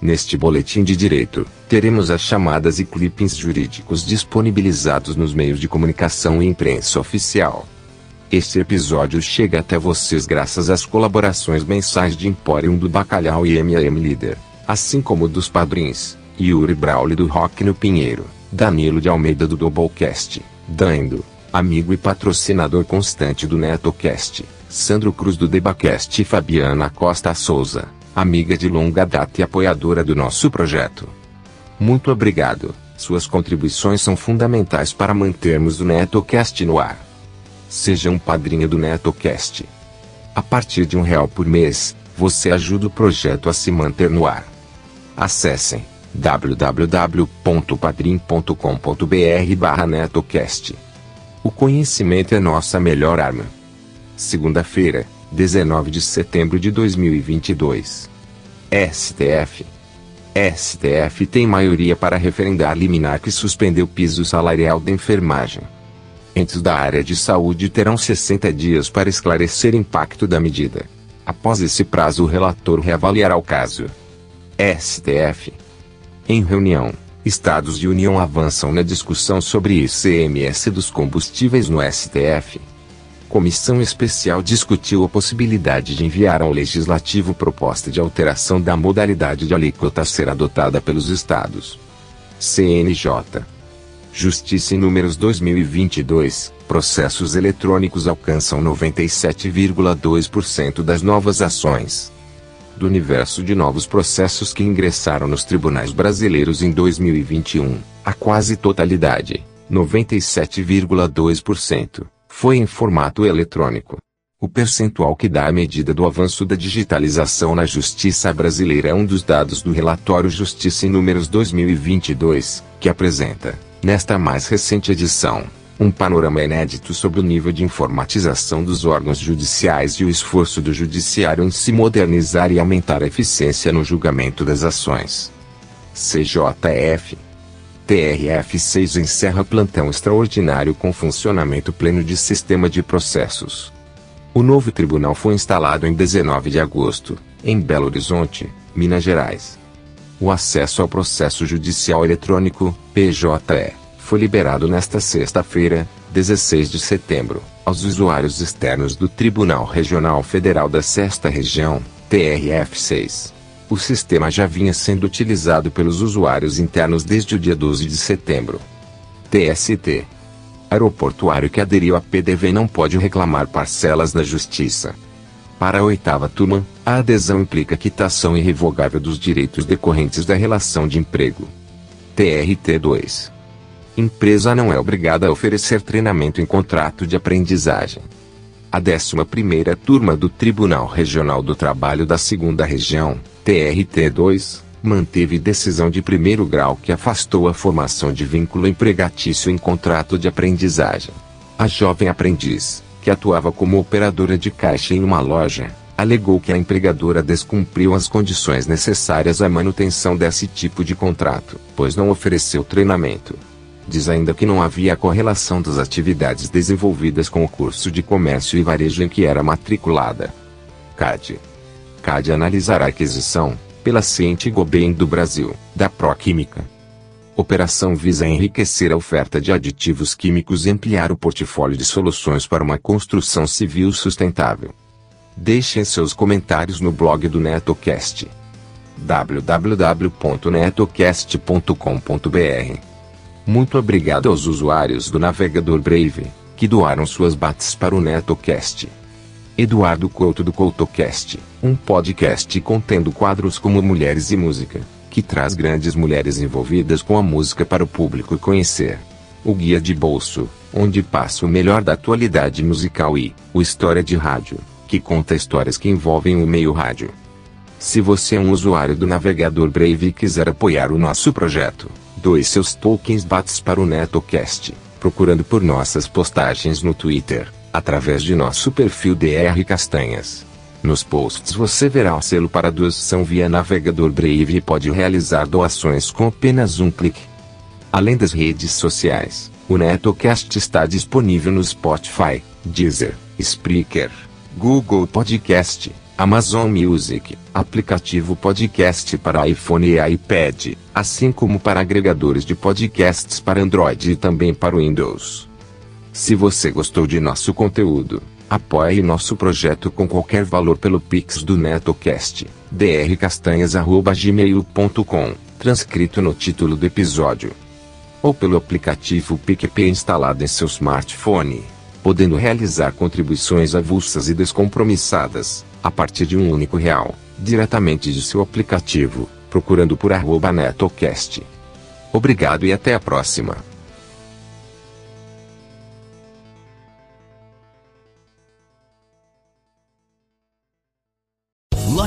Neste boletim de direito, teremos as chamadas e clippings jurídicos disponibilizados nos meios de comunicação e imprensa oficial. Este episódio chega até vocês graças às colaborações mensais de Emporium do Bacalhau e MM Líder, assim como dos padrinhos, Yuri Brauli do Rock no Pinheiro, Danilo de Almeida do Doublecast, Dando, amigo e patrocinador constante do NetoCast, Sandro Cruz do Debacast e Fabiana Costa Souza amiga de longa data e apoiadora do nosso projeto. Muito obrigado, suas contribuições são fundamentais para mantermos o NetoCast no ar. Seja um padrinho do NetoCast. A partir de um real por mês, você ajuda o projeto a se manter no ar. Acessem www.padrim.com.br netocast. O conhecimento é nossa melhor arma. Segunda-feira, 19 de setembro de 2022. STF. STF tem maioria para referendar liminar que suspendeu o piso salarial da enfermagem. Entes da área de saúde terão 60 dias para esclarecer impacto da medida. Após esse prazo, o relator reavaliará o caso. STF. Em reunião, Estados de União avançam na discussão sobre ICMS dos combustíveis no STF. Comissão Especial discutiu a possibilidade de enviar ao Legislativo proposta de alteração da modalidade de alíquota a ser adotada pelos Estados. CNJ. Justiça em Números 2022, processos eletrônicos alcançam 97,2% das novas ações. Do universo de novos processos que ingressaram nos tribunais brasileiros em 2021, a quase totalidade, 97,2%, foi em formato eletrônico. O percentual que dá a medida do avanço da digitalização na justiça brasileira é um dos dados do relatório Justiça em Números 2022, que apresenta, nesta mais recente edição, um panorama inédito sobre o nível de informatização dos órgãos judiciais e o esforço do judiciário em se modernizar e aumentar a eficiência no julgamento das ações. CJF TRF6 encerra plantão extraordinário com funcionamento pleno de sistema de processos. O novo tribunal foi instalado em 19 de agosto, em Belo Horizonte, Minas Gerais. O acesso ao processo judicial eletrônico, PJE, foi liberado nesta sexta-feira, 16 de setembro, aos usuários externos do Tribunal Regional Federal da Sexta Região, TRF6. O sistema já vinha sendo utilizado pelos usuários internos desde o dia 12 de setembro. TST. Aeroportuário que aderiu à PDV não pode reclamar parcelas da Justiça. Para a oitava turma, a adesão implica quitação irrevogável dos direitos decorrentes da relação de emprego. TRT2. Empresa não é obrigada a oferecer treinamento em contrato de aprendizagem. A 11ª turma do Tribunal Regional do Trabalho da Segunda Região, TRT2, manteve decisão de primeiro grau que afastou a formação de vínculo empregatício em contrato de aprendizagem. A jovem aprendiz, que atuava como operadora de caixa em uma loja, alegou que a empregadora descumpriu as condições necessárias à manutenção desse tipo de contrato, pois não ofereceu treinamento. Diz ainda que não havia correlação das atividades desenvolvidas com o curso de comércio e varejo em que era matriculada. CAD CAD analisará a aquisição, pela Ciente Gobain do Brasil, da Proquímica. Operação visa enriquecer a oferta de aditivos químicos e ampliar o portfólio de soluções para uma construção civil sustentável. Deixem seus comentários no blog do NetoCast www.netocast.com.br. Muito obrigado aos usuários do navegador Brave, que doaram suas bats para o NetoCast. Eduardo Couto do CoutoCast, um podcast contendo quadros como Mulheres e Música, que traz grandes mulheres envolvidas com a música para o público conhecer. O Guia de Bolso, onde passa o melhor da atualidade musical e o História de Rádio, que conta histórias que envolvem o meio rádio. Se você é um usuário do navegador Brave e quiser apoiar o nosso projeto, doe seus tokens BATS para o NetoCast, procurando por nossas postagens no Twitter, através de nosso perfil DR Castanhas. Nos posts você verá o selo para doação via navegador Brave e pode realizar doações com apenas um clique. Além das redes sociais, o NetoCast está disponível no Spotify, Deezer, Spreaker, Google Podcast, Amazon Music, aplicativo podcast para iPhone e iPad, assim como para agregadores de podcasts para Android e também para Windows. Se você gostou de nosso conteúdo, apoie nosso projeto com qualquer valor pelo Pix do NetoCast, drcastanhas.gmail.com, transcrito no título do episódio. Ou pelo aplicativo PicPay instalado em seu smartphone, podendo realizar contribuições avulsas e descompromissadas, a partir de um único real, diretamente de seu aplicativo, procurando por arroba NetoCast. Obrigado e até a próxima.